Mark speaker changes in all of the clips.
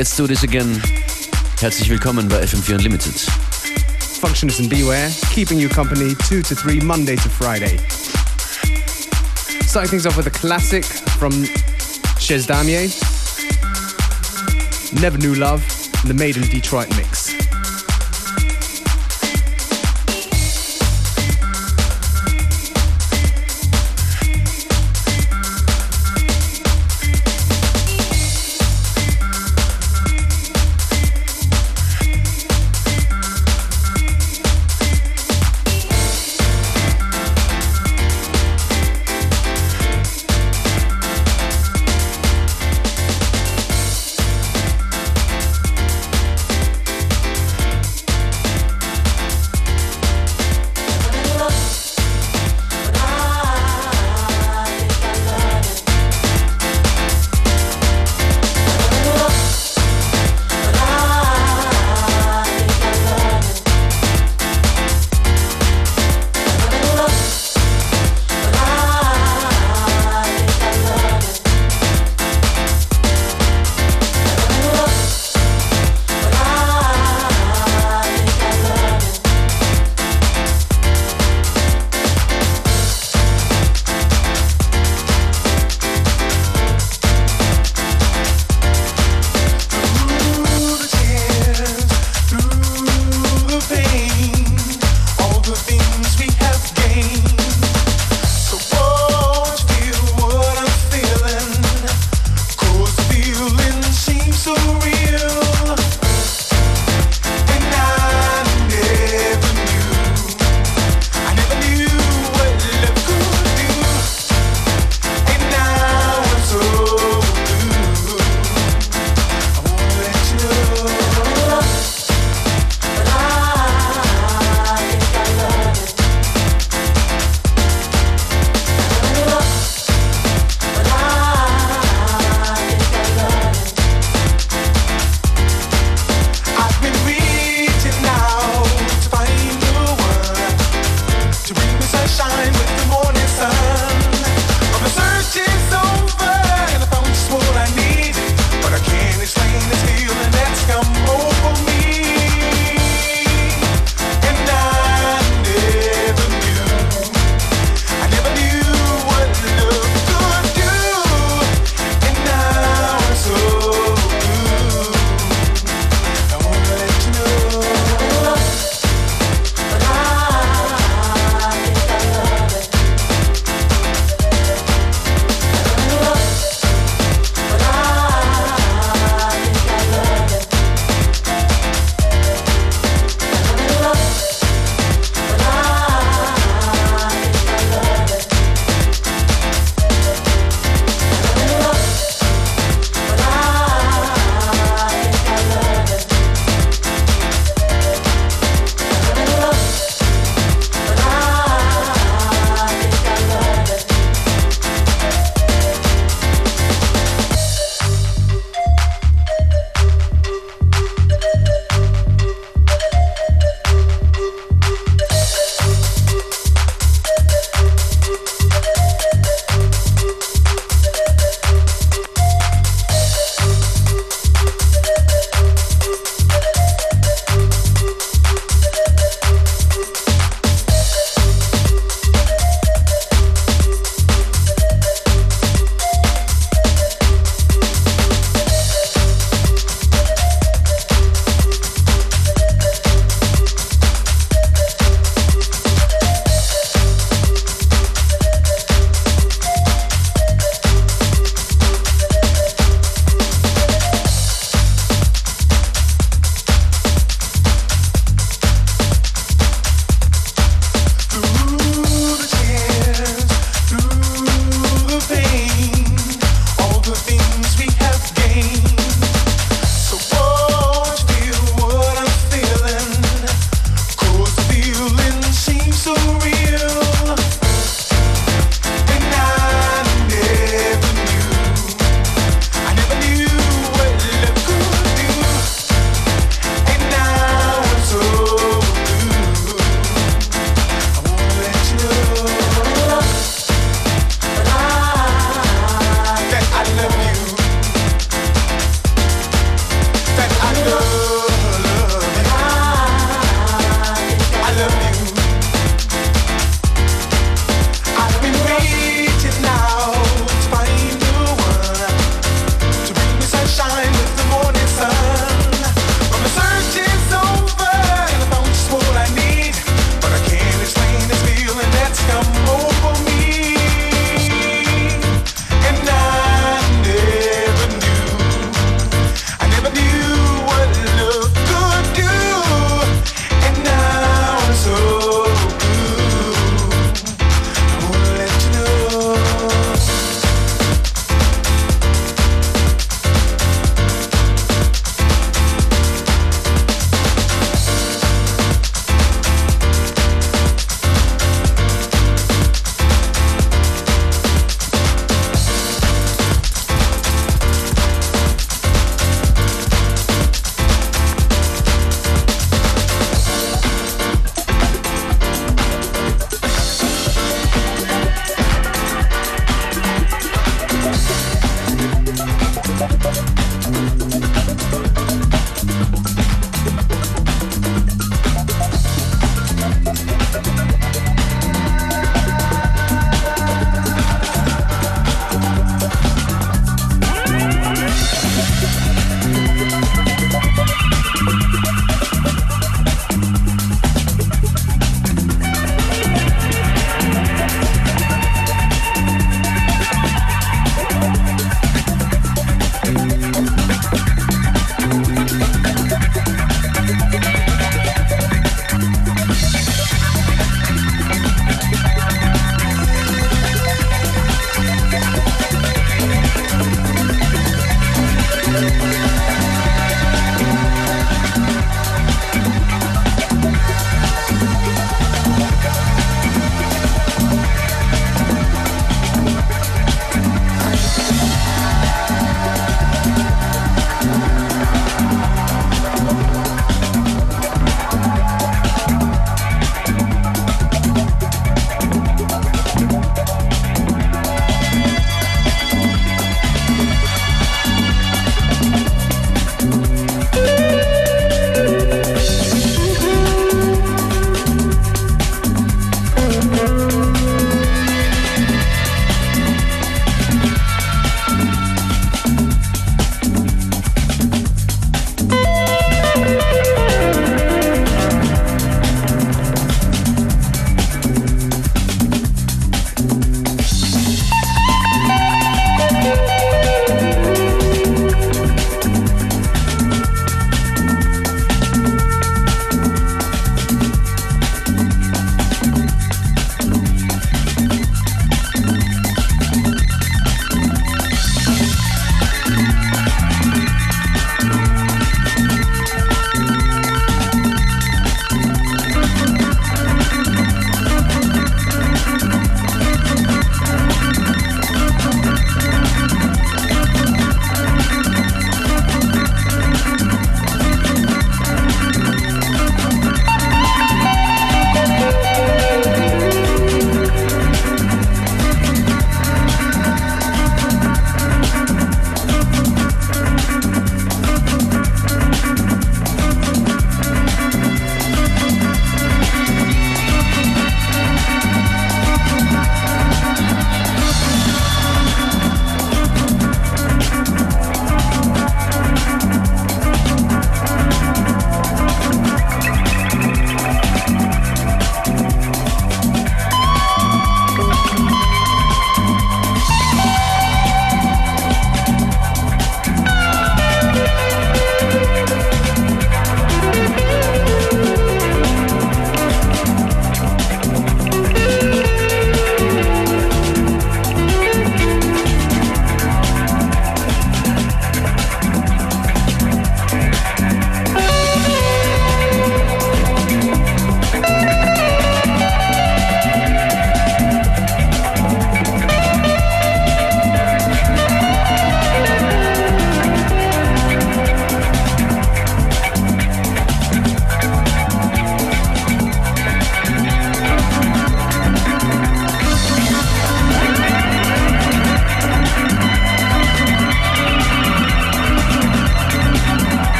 Speaker 1: Let's do this again. Herzlich willkommen bei FM4 Unlimited.
Speaker 2: Functionist and Beware, keeping you company 2 to 3 Monday to Friday. Starting things off with a classic from Chez Damier. Never Knew Love, the Made in Detroit mix.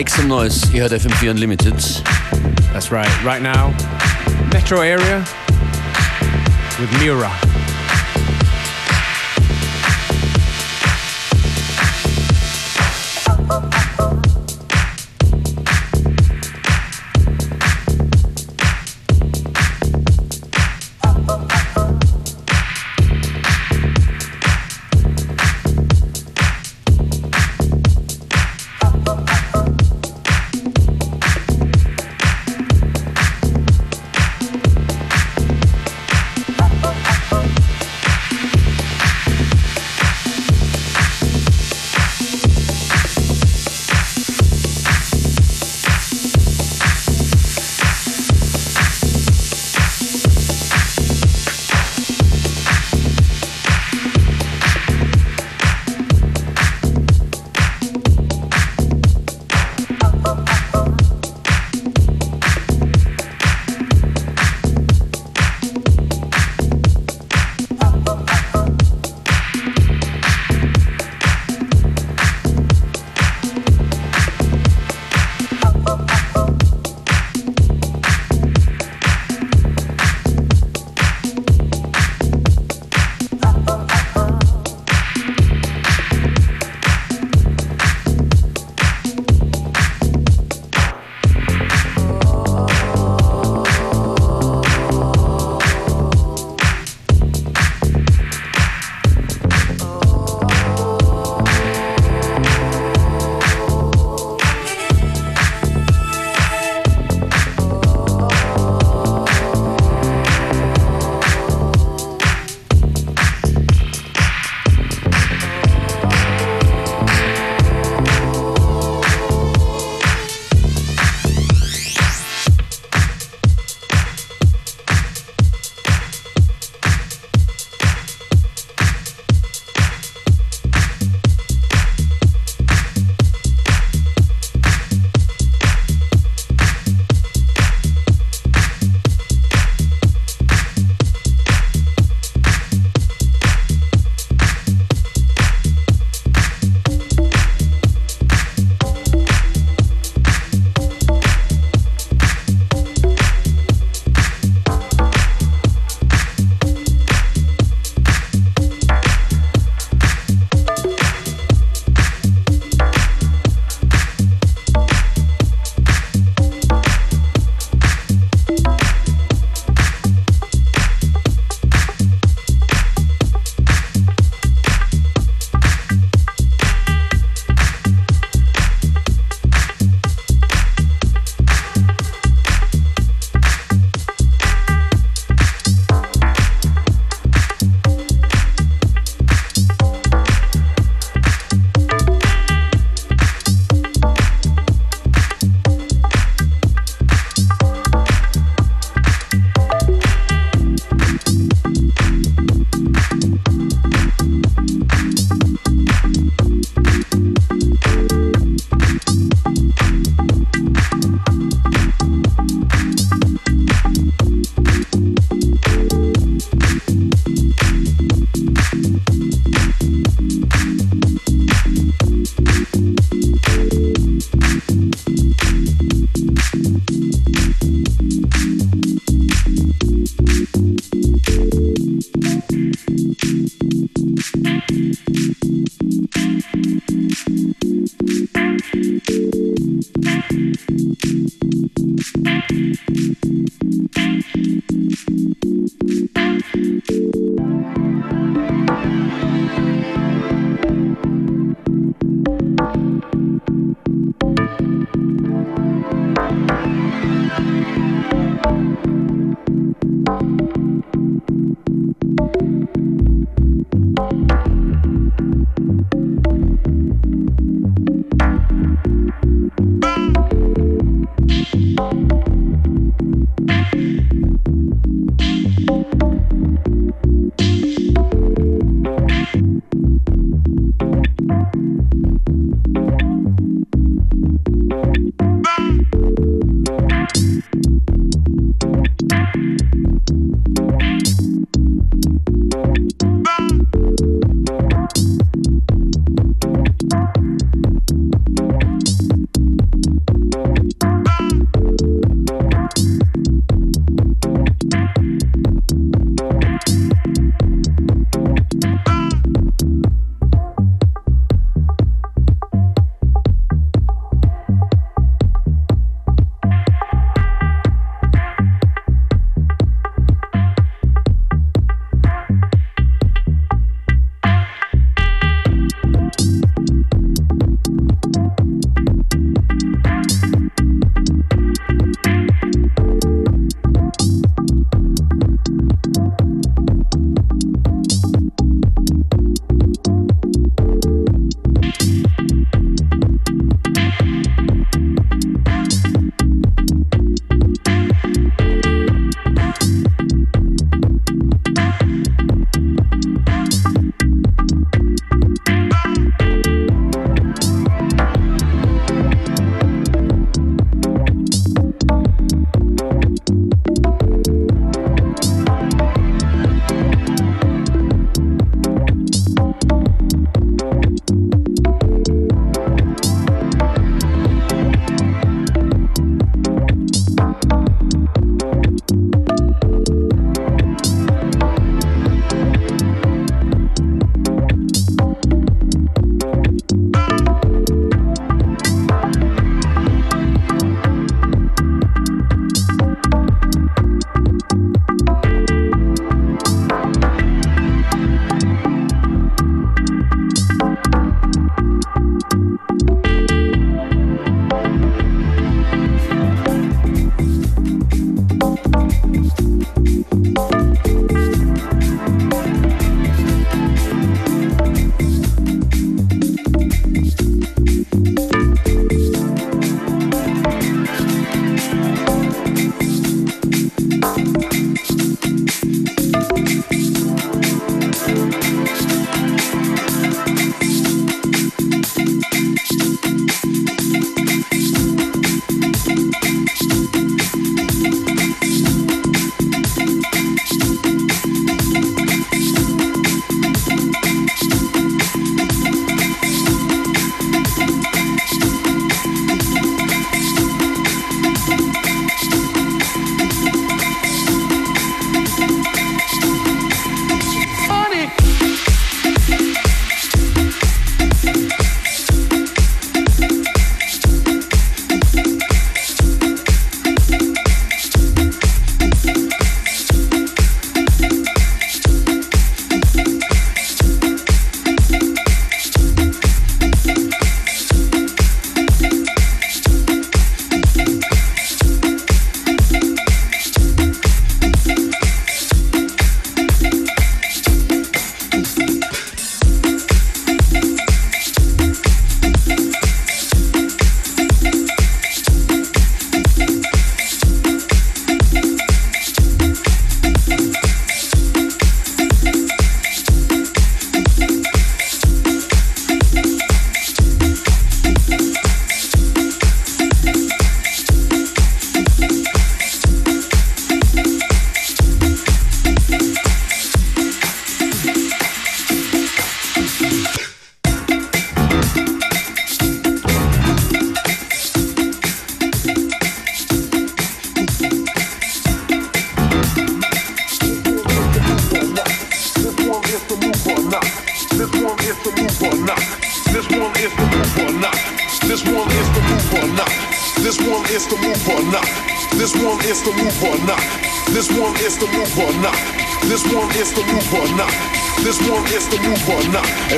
Speaker 1: Make some noise. Ihr heard FM4 Unlimited.
Speaker 2: That's right. Right now, metro area with Miura.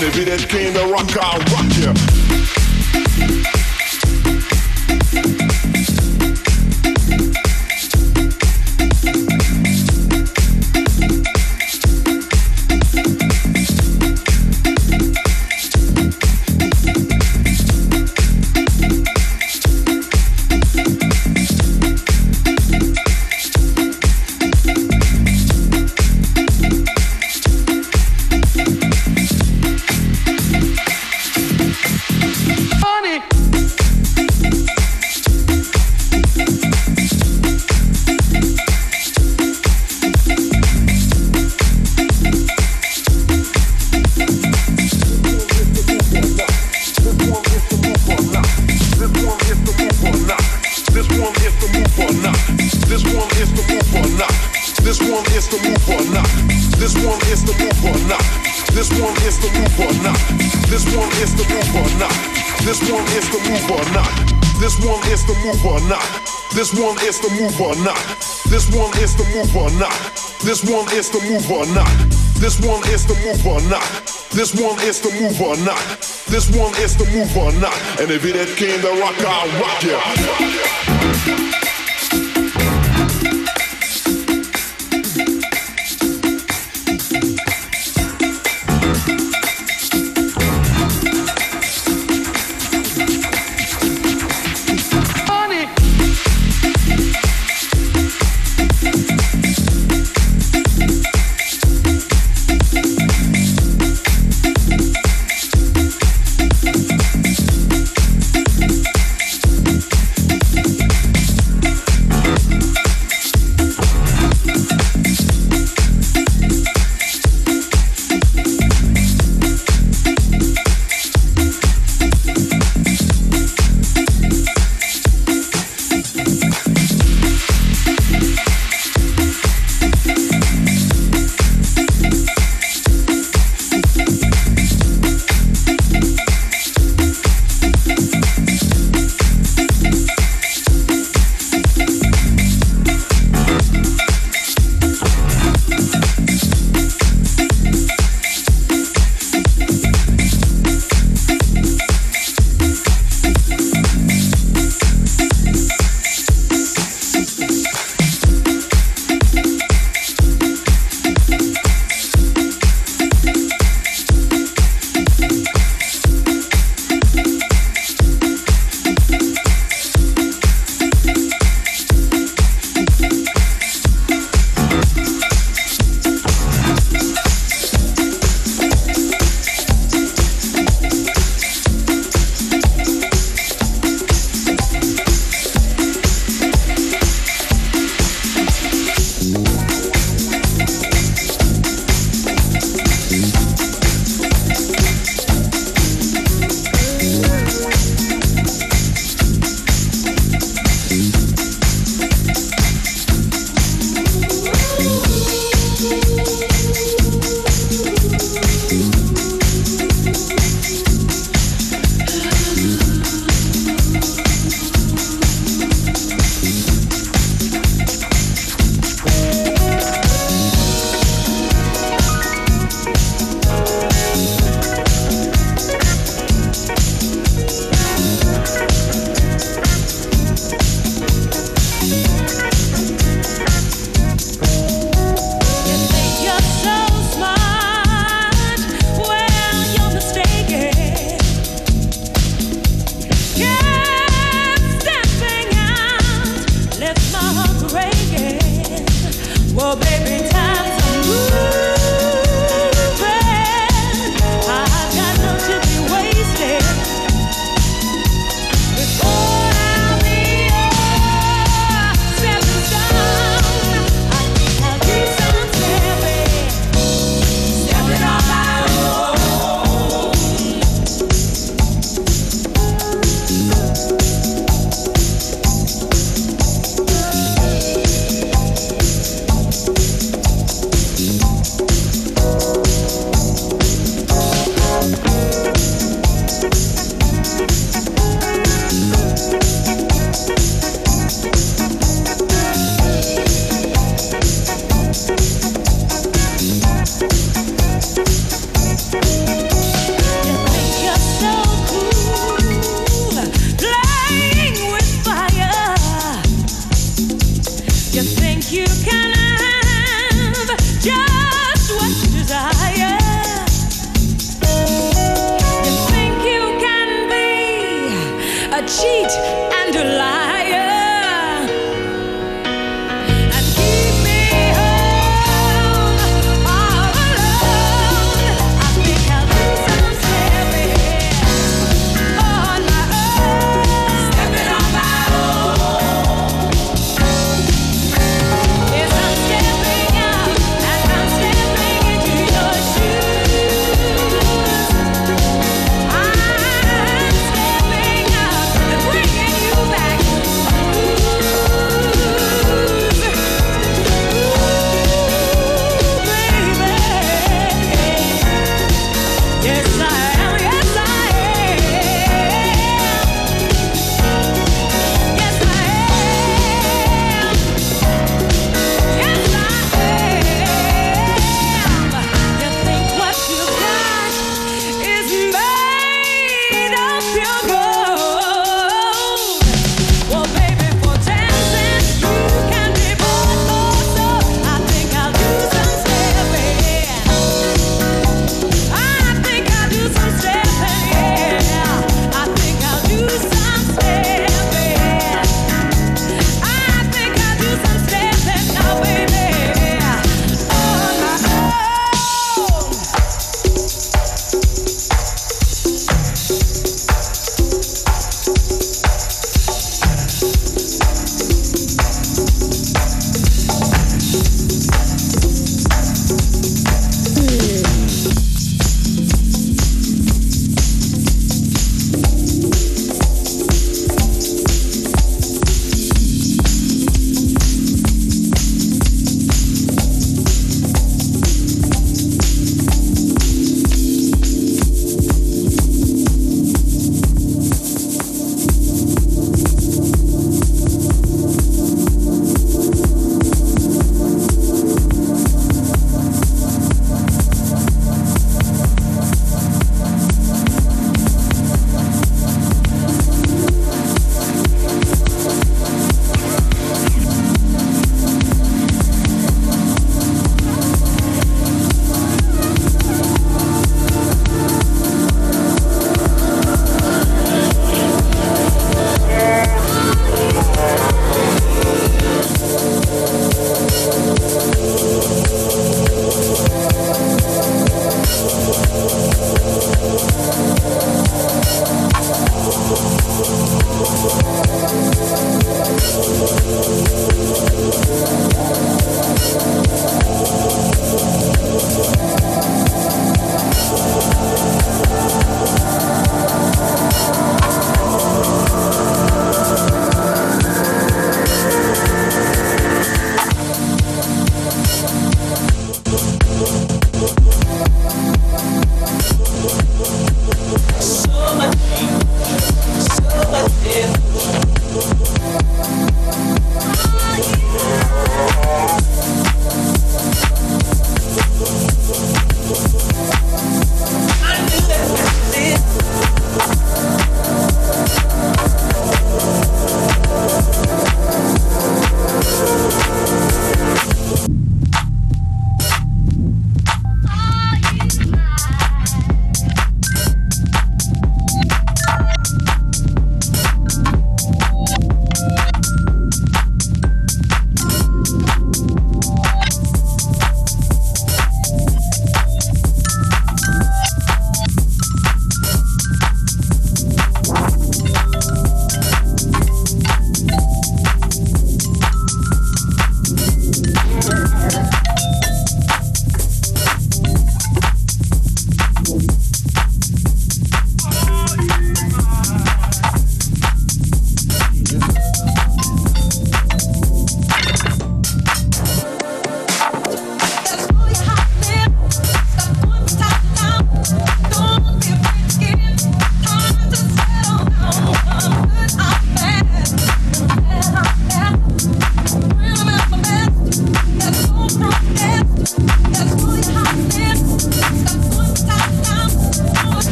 Speaker 3: And if it ain't came to rock, I'll rock. not. This one is the move or not. This one is the move or not. This one is the move or not. This one is the move or not. This one is the move or not. This one is the move or not. This one is the move or not. This one is the move or not. This one is the move or not. This one is the move or not. This one is the move or not. And if it ain't came to rock, I'll rock ya. Yeah.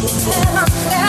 Speaker 4: Know.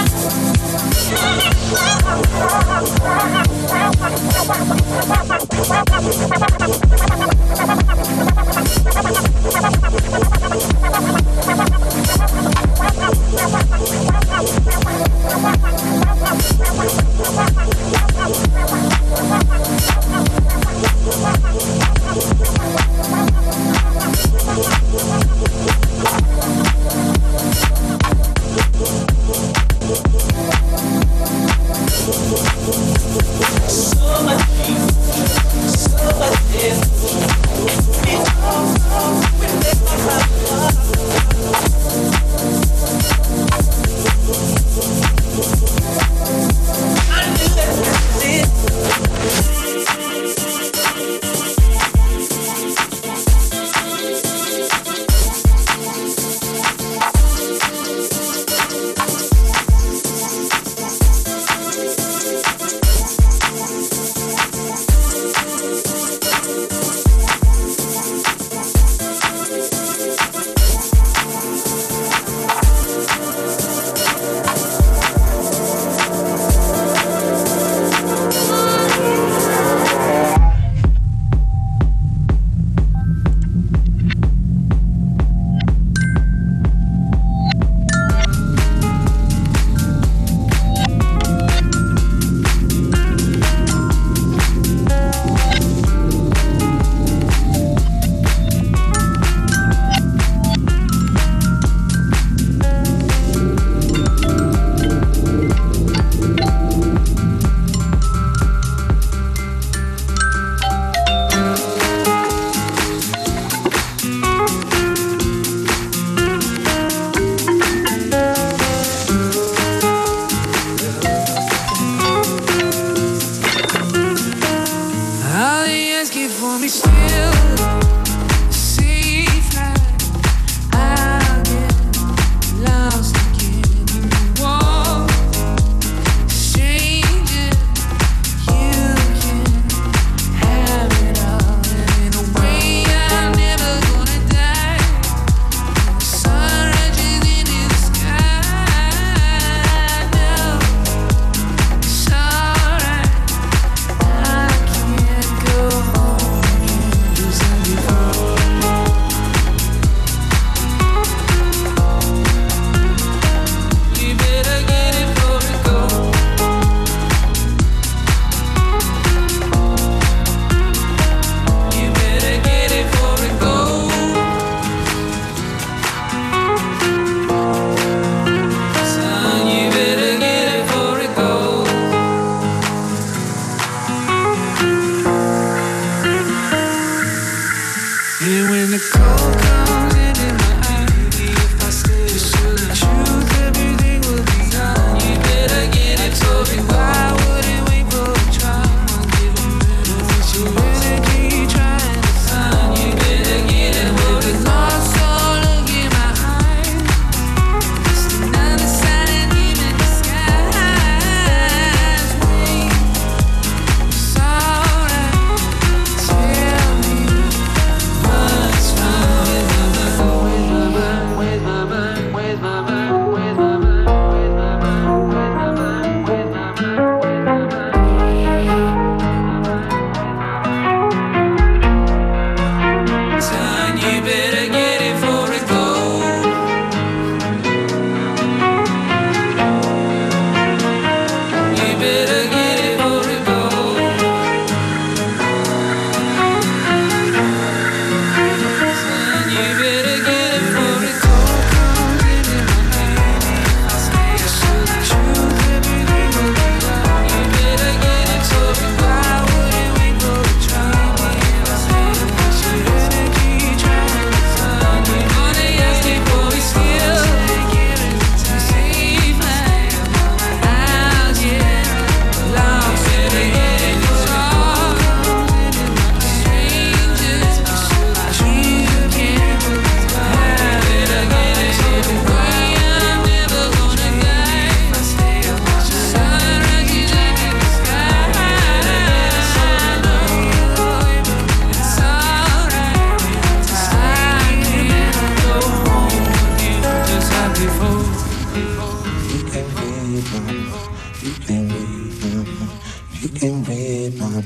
Speaker 5: My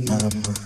Speaker 5: Mind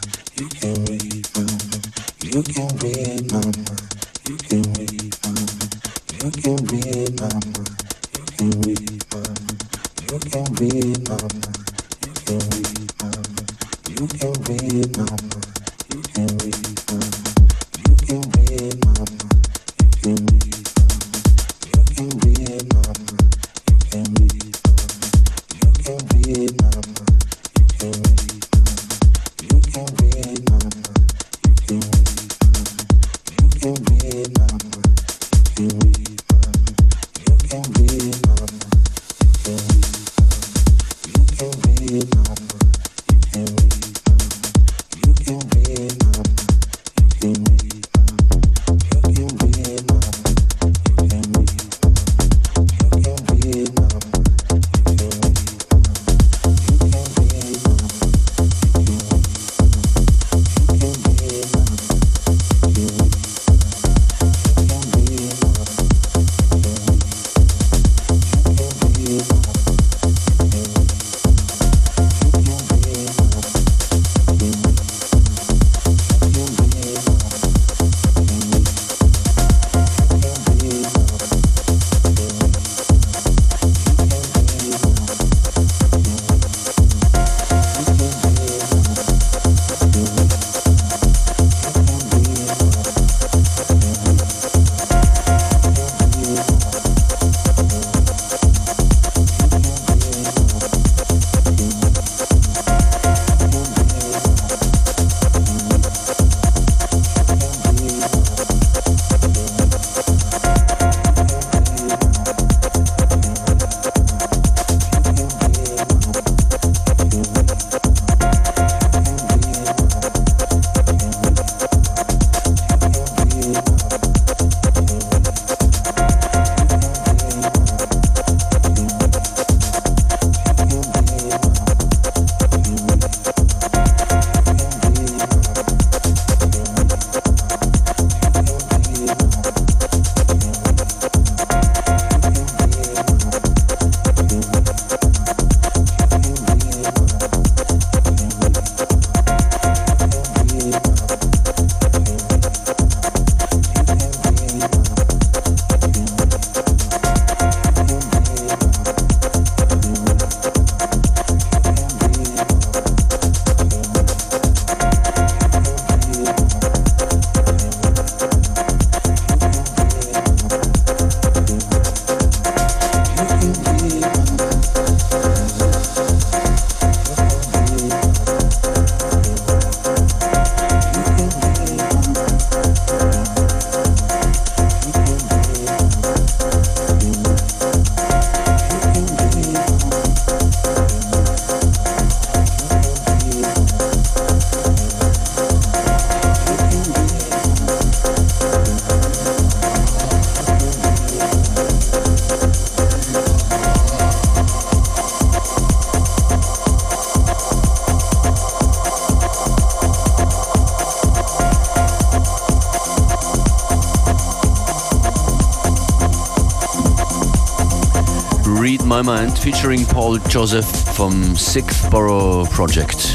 Speaker 1: featuring Paul Joseph vom Sixth Borough Project.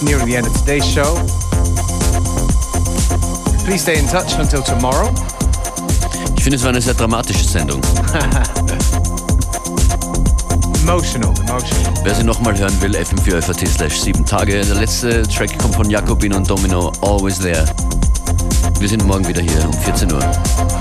Speaker 2: Nearing the end of today's show. Please stay in touch until tomorrow.
Speaker 1: Ich finde, es war eine sehr dramatische Sendung.
Speaker 2: emotional, emotional.
Speaker 1: Wer sie nochmal hören will, fm4 FAT slash 7 Tage. Der letzte Track kommt von Jakobin und Domino, Always There. Wir sind morgen wieder hier um 14 Uhr.